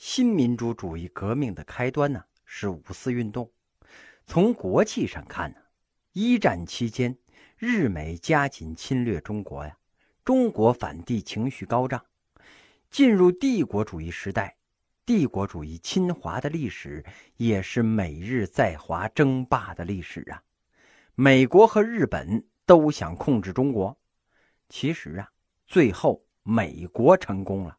新民主主义革命的开端呢，是五四运动。从国际上看呢，一战期间，日美加紧侵略中国呀，中国反帝情绪高涨，进入帝国主义时代，帝国主义侵华的历史也是美日在华争霸的历史啊。美国和日本都想控制中国，其实啊，最后美国成功了。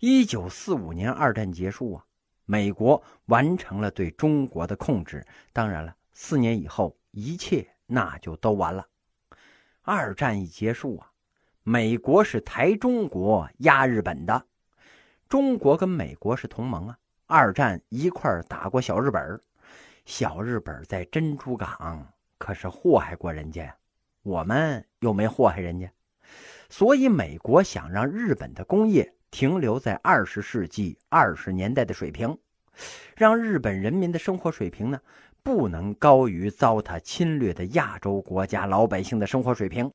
一九四五年，二战结束啊，美国完成了对中国的控制。当然了，四年以后，一切那就都完了。二战一结束啊，美国是抬中国压日本的，中国跟美国是同盟啊。二战一块打过小日本，小日本在珍珠港可是祸害过人家呀，我们又没祸害人家，所以美国想让日本的工业。停留在二十世纪二十年代的水平，让日本人民的生活水平呢不能高于糟蹋侵略的亚洲国家老百姓的生活水平。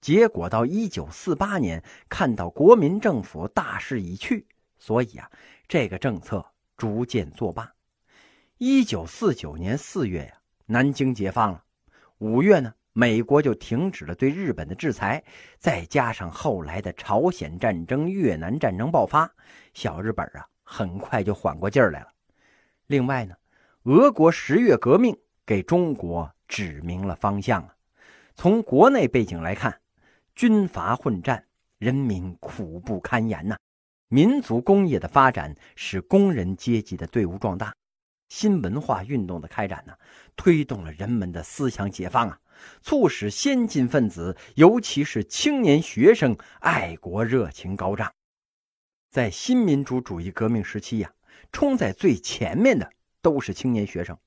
结果到一九四八年，看到国民政府大势已去，所以啊，这个政策逐渐作罢。一九四九年四月呀，南京解放了，五月呢。美国就停止了对日本的制裁，再加上后来的朝鲜战争、越南战争爆发，小日本啊很快就缓过劲儿来了。另外呢，俄国十月革命给中国指明了方向啊。从国内背景来看，军阀混战，人民苦不堪言呐。民族工业的发展使工人阶级的队伍壮大，新文化运动的开展呢，推动了人们的思想解放啊。促使先进分子，尤其是青年学生，爱国热情高涨。在新民主主义革命时期呀，冲在最前面的都是青年学生。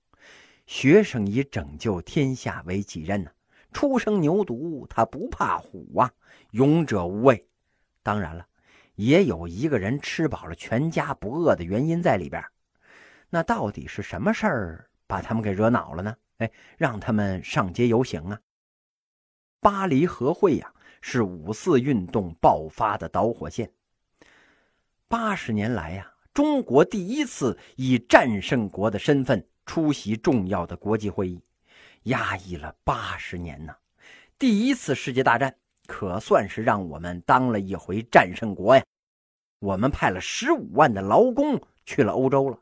学生以拯救天下为己任呢，初生牛犊他不怕虎啊，勇者无畏。当然了，也有一个人吃饱了全家不饿的原因在里边。那到底是什么事儿把他们给惹恼了呢？哎，让他们上街游行啊！巴黎和会呀，是五四运动爆发的导火线。八十年来呀，中国第一次以战胜国的身份出席重要的国际会议，压抑了八十年呢。第一次世界大战可算是让我们当了一回战胜国呀！我们派了十五万的劳工去了欧洲了，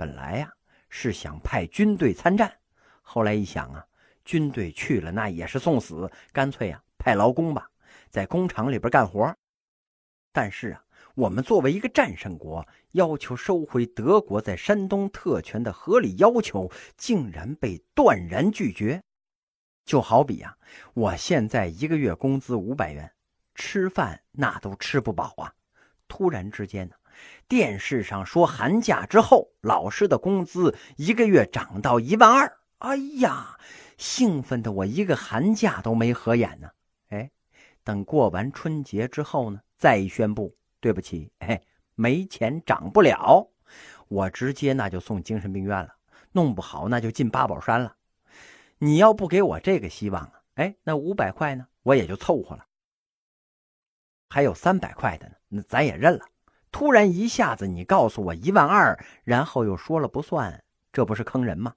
本来呀是想派军队参战。后来一想啊，军队去了那也是送死，干脆啊派劳工吧，在工厂里边干活。但是啊，我们作为一个战胜国，要求收回德国在山东特权的合理要求，竟然被断然拒绝。就好比啊，我现在一个月工资五百元，吃饭那都吃不饱啊。突然之间呢，电视上说寒假之后老师的工资一个月涨到一万二。哎呀，兴奋的我一个寒假都没合眼呢。哎，等过完春节之后呢，再宣布，对不起，哎，没钱涨不了，我直接那就送精神病院了，弄不好那就进八宝山了。你要不给我这个希望啊，哎，那五百块呢，我也就凑合了。还有三百块的呢，那咱也认了。突然一下子你告诉我一万二，然后又说了不算，这不是坑人吗？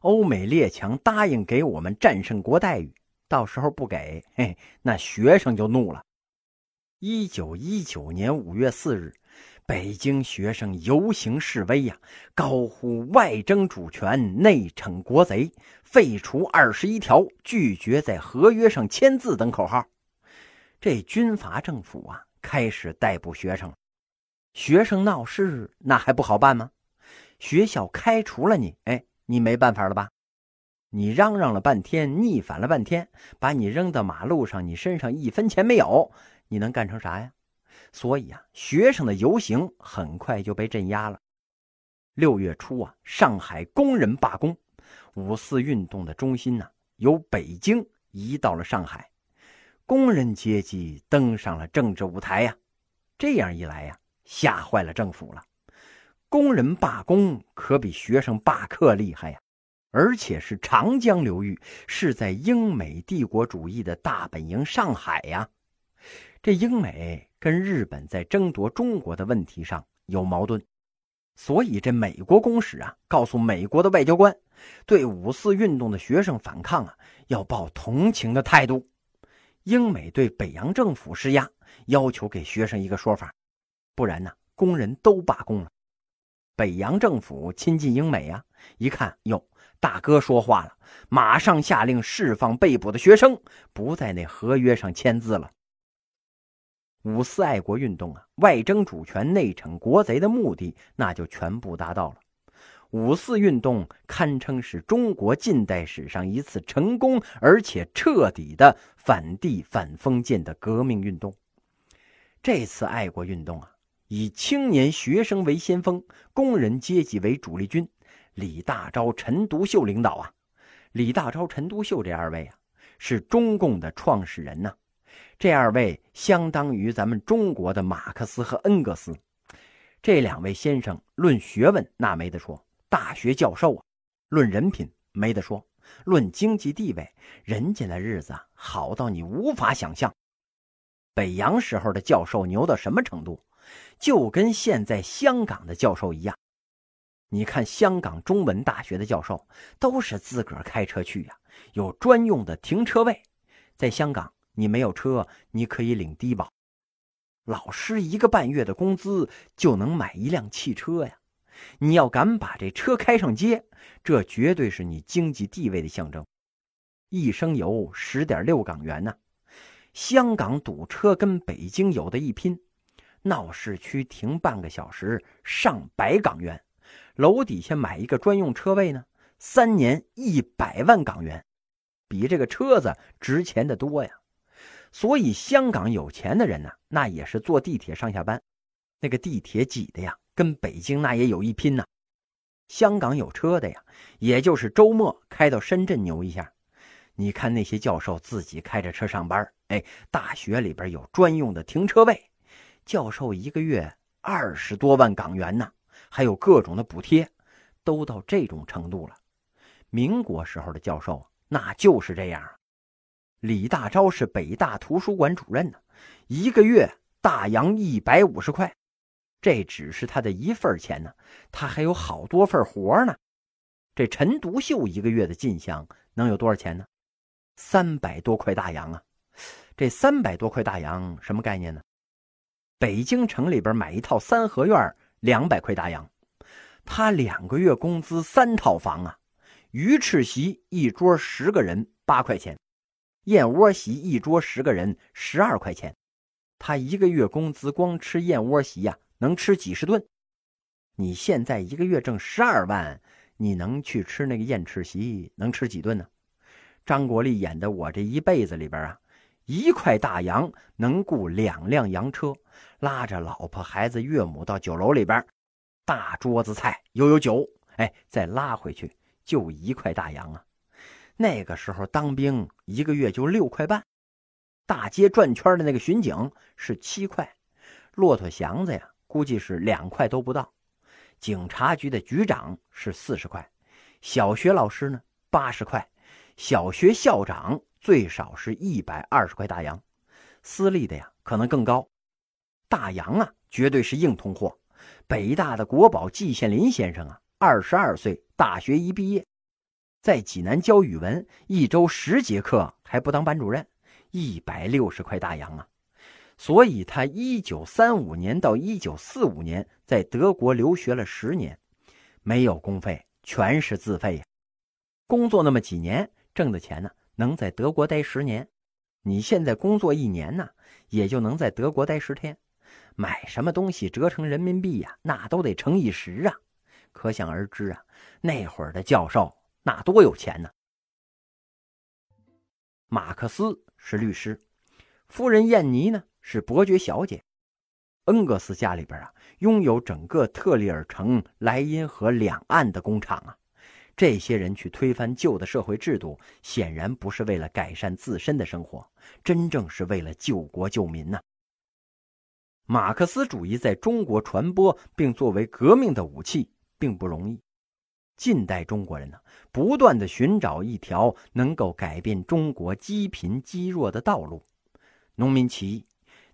欧美列强答应给我们战胜国待遇，到时候不给，嘿，那学生就怒了。一九一九年五月四日，北京学生游行示威呀，高呼“外争主权，内惩国贼，废除二十一条，拒绝在合约上签字”等口号。这军阀政府啊，开始逮捕学生。学生闹事，那还不好办吗？学校开除了你，哎。你没办法了吧？你嚷嚷了半天，逆反了半天，把你扔到马路上，你身上一分钱没有，你能干成啥呀？所以啊，学生的游行很快就被镇压了。六月初啊，上海工人罢工，五四运动的中心呢，由北京移到了上海，工人阶级登上了政治舞台呀。这样一来呀，吓坏了政府了。工人罢工可比学生罢课厉害呀，而且是长江流域，是在英美帝国主义的大本营上海呀。这英美跟日本在争夺中国的问题上有矛盾，所以这美国公使啊，告诉美国的外交官，对五四运动的学生反抗啊，要抱同情的态度。英美对北洋政府施压，要求给学生一个说法，不然呢，工人都罢工了。北洋政府亲近英美啊，一看哟，大哥说话了，马上下令释放被捕的学生，不在那合约上签字了。五四爱国运动啊，外争主权、内惩国贼的目的，那就全部达到了。五四运动堪称是中国近代史上一次成功而且彻底的反帝反封建的革命运动。这次爱国运动啊，以青年学生为先锋，工人阶级为主力军，李大钊、陈独秀领导啊。李大钊、陈独秀这二位啊，是中共的创始人呐。这二位相当于咱们中国的马克思和恩格斯，这两位先生论学问那没得说，大学教授啊；论人品没得说，论经济地位，人家的日子好到你无法想象。北洋时候的教授牛到什么程度，就跟现在香港的教授一样。你看香港中文大学的教授都是自个儿开车去呀，有专用的停车位，在香港。你没有车，你可以领低保。老师一个半月的工资就能买一辆汽车呀！你要敢把这车开上街，这绝对是你经济地位的象征。一升油十点六港元呢。香港堵车跟北京有的一拼，闹市区停半个小时上百港元，楼底下买一个专用车位呢，三年一百万港元，比这个车子值钱的多呀！所以，香港有钱的人呢，那也是坐地铁上下班，那个地铁挤的呀，跟北京那也有一拼呢。香港有车的呀，也就是周末开到深圳牛一下。你看那些教授自己开着车上班，哎，大学里边有专用的停车位，教授一个月二十多万港元呢，还有各种的补贴，都到这种程度了。民国时候的教授那就是这样。李大钊是北大图书馆主任呢，一个月大洋一百五十块，这只是他的一份钱呢，他还有好多份活呢。这陈独秀一个月的进项能有多少钱呢？三百多块大洋啊！这三百多块大洋什么概念呢？北京城里边买一套三合院两百块大洋，他两个月工资三套房啊，鱼翅席一桌十个人八块钱。燕窝席一桌十个人十二块钱，他一个月工资光吃燕窝席呀，能吃几十顿。你现在一个月挣十二万，你能去吃那个燕翅席，能吃几顿呢？张国立演的《我这一辈子》里边啊，一块大洋能雇两辆洋车，拉着老婆孩子岳母到酒楼里边，大桌子菜又有酒，哎，再拉回去就一块大洋啊。那个时候当兵一个月就六块半，大街转圈的那个巡警是七块，骆驼祥子呀估计是两块都不到，警察局的局长是四十块，小学老师呢八十块，小学校长最少是一百二十块大洋，私立的呀可能更高，大洋啊绝对是硬通货。北大的国宝季羡林先生啊，二十二岁大学一毕业。在济南教语文，一周十节课还不当班主任，一百六十块大洋啊！所以他一九三五年到一九四五年在德国留学了十年，没有公费，全是自费呀。工作那么几年，挣的钱呢，能在德国待十年。你现在工作一年呢，也就能在德国待十天。买什么东西折成人民币呀，那都得乘以十啊！可想而知啊，那会儿的教授。那多有钱呢！马克思是律师，夫人燕妮呢是伯爵小姐。恩格斯家里边啊，拥有整个特里尔城、莱茵河两岸的工厂啊。这些人去推翻旧的社会制度，显然不是为了改善自身的生活，真正是为了救国救民呐。马克思主义在中国传播并作为革命的武器，并不容易。近代中国人呢，不断的寻找一条能够改变中国积贫积弱的道路。农民起义，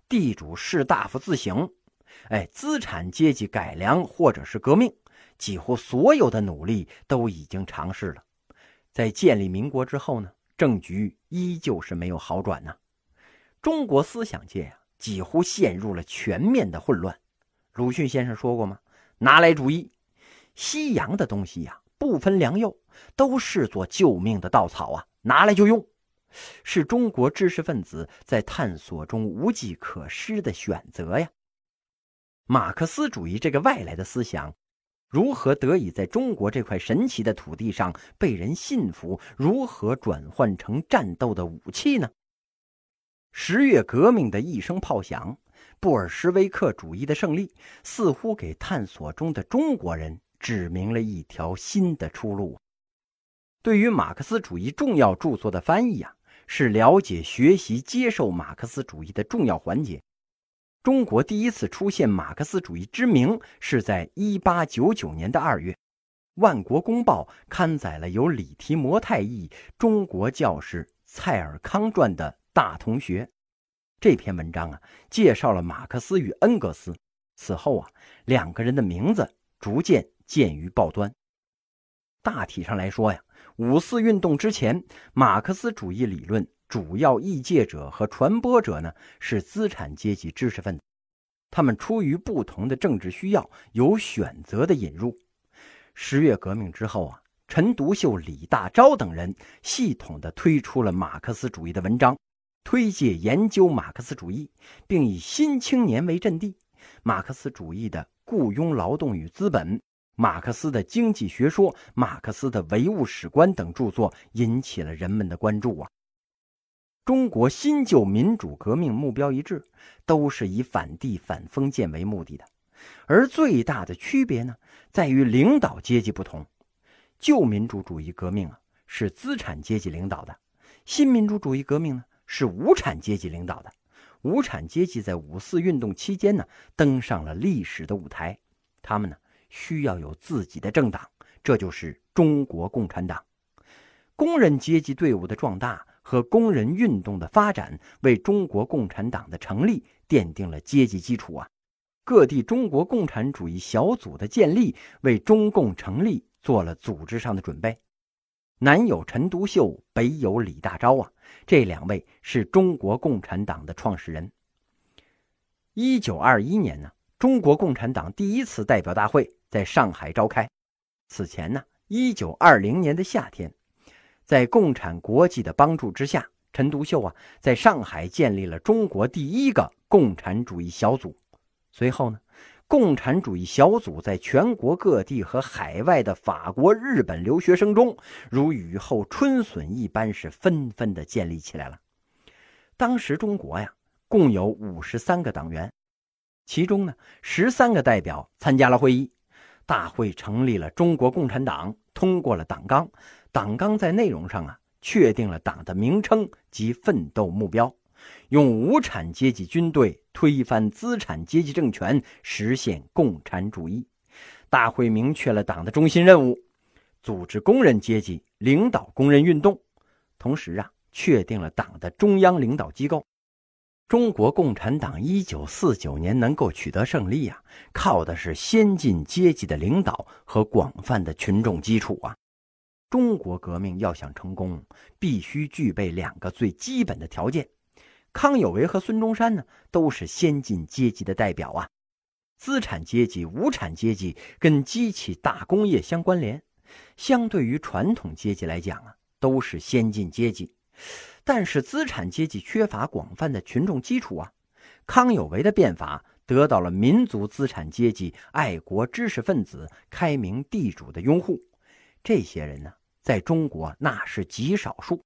地主士大夫自省，哎，资产阶级改良或者是革命，几乎所有的努力都已经尝试了。在建立民国之后呢，政局依旧是没有好转呢。中国思想界呀，几乎陷入了全面的混乱。鲁迅先生说过吗？拿来主义，西洋的东西呀，不分良莠，都视作救命的稻草啊，拿来就用，是中国知识分子在探索中无计可施的选择呀。马克思主义这个外来的思想，如何得以在中国这块神奇的土地上被人信服？如何转换成战斗的武器呢？十月革命的一声炮响，布尔什维克主义的胜利，似乎给探索中的中国人指明了一条新的出路。对于马克思主义重要著作的翻译啊，是了解、学习、接受马克思主义的重要环节。中国第一次出现马克思主义之名是在一八九九年的二月，《万国公报》刊载了由李提摩太译、中国教师蔡尔康传的《大同学》这篇文章啊，介绍了马克思与恩格斯。此后啊，两个人的名字逐渐见于报端。大体上来说呀，五四运动之前，马克思主义理论。主要译介者和传播者呢是资产阶级知识分子，他们出于不同的政治需要，有选择的引入。十月革命之后啊，陈独秀、李大钊等人系统的推出了马克思主义的文章，推介研究马克思主义，并以《新青年》为阵地，马克思主义的雇佣劳动与资本、马克思的经济学说、马克思的唯物史观等著作引起了人们的关注啊。中国新旧民主革命目标一致，都是以反帝反封建为目的的，而最大的区别呢，在于领导阶级不同。旧民主主义革命啊，是资产阶级领导的；新民主主义革命呢，是无产阶级领导的。无产阶级在五四运动期间呢，登上了历史的舞台，他们呢，需要有自己的政党，这就是中国共产党。工人阶级队伍的壮大。和工人运动的发展为中国共产党的成立奠定了阶级基础啊！各地中国共产主义小组的建立为中共成立做了组织上的准备。南有陈独秀，北有李大钊啊，这两位是中国共产党的创始人。一九二一年呢，中国共产党第一次代表大会在上海召开。此前呢，一九二零年的夏天。在共产国际的帮助之下，陈独秀啊，在上海建立了中国第一个共产主义小组。随后呢，共产主义小组在全国各地和海外的法国、日本留学生中，如雨后春笋一般，是纷纷的建立起来了。当时中国呀，共有五十三个党员，其中呢，十三个代表参加了会议。大会成立了中国共产党，通过了党纲。党纲在内容上啊，确定了党的名称及奋斗目标，用无产阶级军队推翻资产阶级政权，实现共产主义。大会明确了党的中心任务，组织工人阶级，领导工人运动，同时啊，确定了党的中央领导机构。中国共产党一九四九年能够取得胜利啊，靠的是先进阶级的领导和广泛的群众基础啊。中国革命要想成功，必须具备两个最基本的条件。康有为和孙中山呢，都是先进阶级的代表啊。资产阶级、无产阶级跟机器大工业相关联，相对于传统阶级来讲啊，都是先进阶级。但是资产阶级缺乏广泛的群众基础啊。康有为的变法得到了民族资产阶级、爱国知识分子、开明地主的拥护，这些人呢。在中国那是极少数。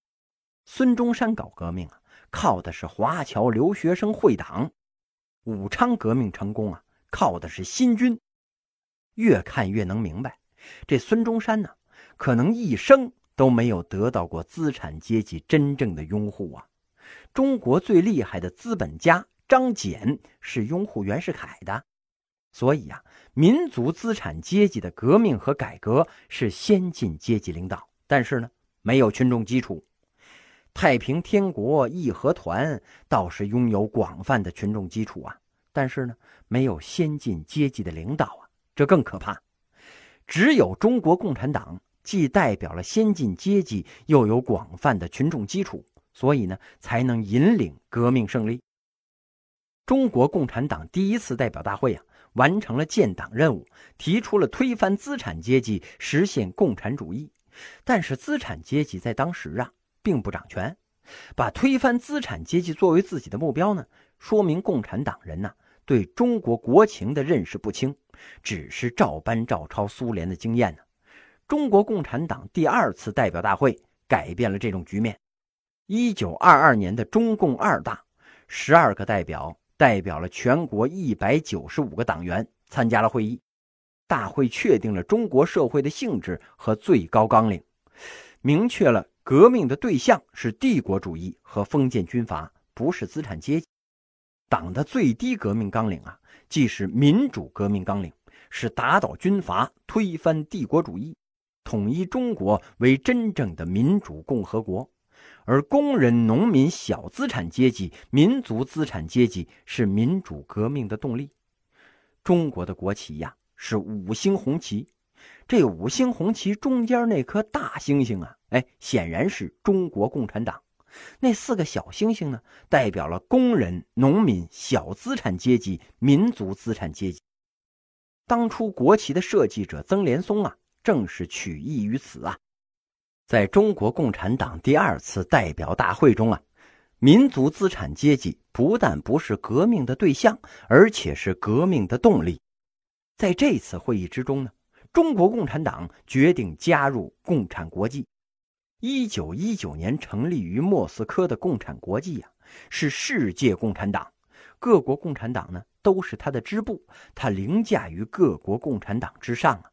孙中山搞革命啊，靠的是华侨留学生会党；武昌革命成功啊，靠的是新军。越看越能明白，这孙中山呢，可能一生都没有得到过资产阶级真正的拥护啊。中国最厉害的资本家张謇是拥护袁世凯的。所以啊，民族资产阶级的革命和改革是先进阶级领导，但是呢，没有群众基础。太平天国义和团倒是拥有广泛的群众基础啊，但是呢，没有先进阶级的领导啊，这更可怕。只有中国共产党既代表了先进阶级，又有广泛的群众基础，所以呢，才能引领革命胜利。中国共产党第一次代表大会啊，完成了建党任务，提出了推翻资产阶级，实现共产主义。但是资产阶级在当时啊，并不掌权，把推翻资产阶级作为自己的目标呢，说明共产党人呐对中国国情的认识不清，只是照搬照抄苏联的经验呢。中国共产党第二次代表大会改变了这种局面。一九二二年的中共二大，十二个代表代表了全国一百九十五个党员参加了会议。大会确定了中国社会的性质和最高纲领，明确了革命的对象是帝国主义和封建军阀，不是资产阶级。党的最低革命纲领啊，既是民主革命纲领，是打倒军阀、推翻帝国主义、统一中国为真正的民主共和国。而工人、农民、小资产阶级、民族资产阶级是民主革命的动力。中国的国旗呀。是五星红旗，这五星红旗中间那颗大星星啊，哎，显然是中国共产党。那四个小星星呢，代表了工人、农民、小资产阶级、民族资产阶级。当初国旗的设计者曾连松啊，正是取意于此啊。在中国共产党第二次代表大会中啊，民族资产阶级不但不是革命的对象，而且是革命的动力。在这次会议之中呢，中国共产党决定加入共产国际。一九一九年成立于莫斯科的共产国际呀，是世界共产党，各国共产党呢都是他的支部，他凌驾于各国共产党之上啊。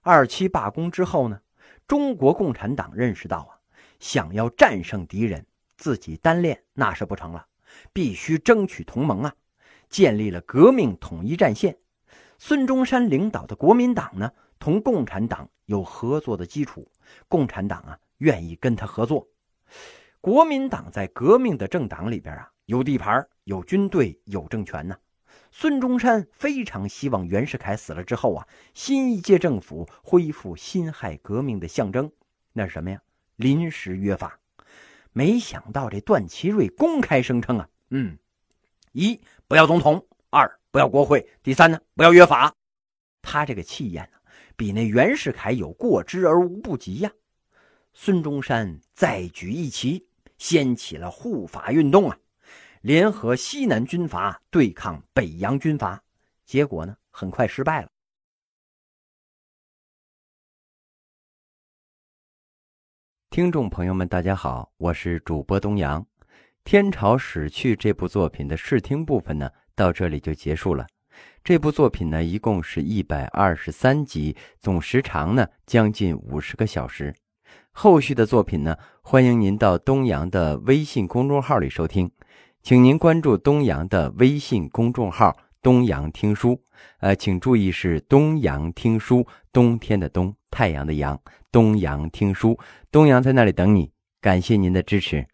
二七罢工之后呢，中国共产党认识到啊，想要战胜敌人，自己单练那是不成了，必须争取同盟啊，建立了革命统一战线。孙中山领导的国民党呢，同共产党有合作的基础，共产党啊愿意跟他合作。国民党在革命的政党里边啊，有地盘、有军队、有政权呢。孙中山非常希望袁世凯死了之后啊，新一届政府恢复辛亥革命的象征，那是什么呀？临时约法。没想到这段祺瑞公开声称啊，嗯，一不要总统，二。不要国会。第三呢，不要约法。他这个气焰呢，比那袁世凯有过之而无不及呀。孙中山再举一旗，掀起了护法运动啊，联合西南军阀对抗北洋军阀。结果呢，很快失败了。听众朋友们，大家好，我是主播东阳。《天朝史去》这部作品的试听部分呢？到这里就结束了。这部作品呢，一共是一百二十三集，总时长呢将近五十个小时。后续的作品呢，欢迎您到东阳的微信公众号里收听，请您关注东阳的微信公众号“东阳听书”。呃，请注意是“东阳听书”，冬天的冬，太阳的阳，东阳听书，东阳在那里等你。感谢您的支持。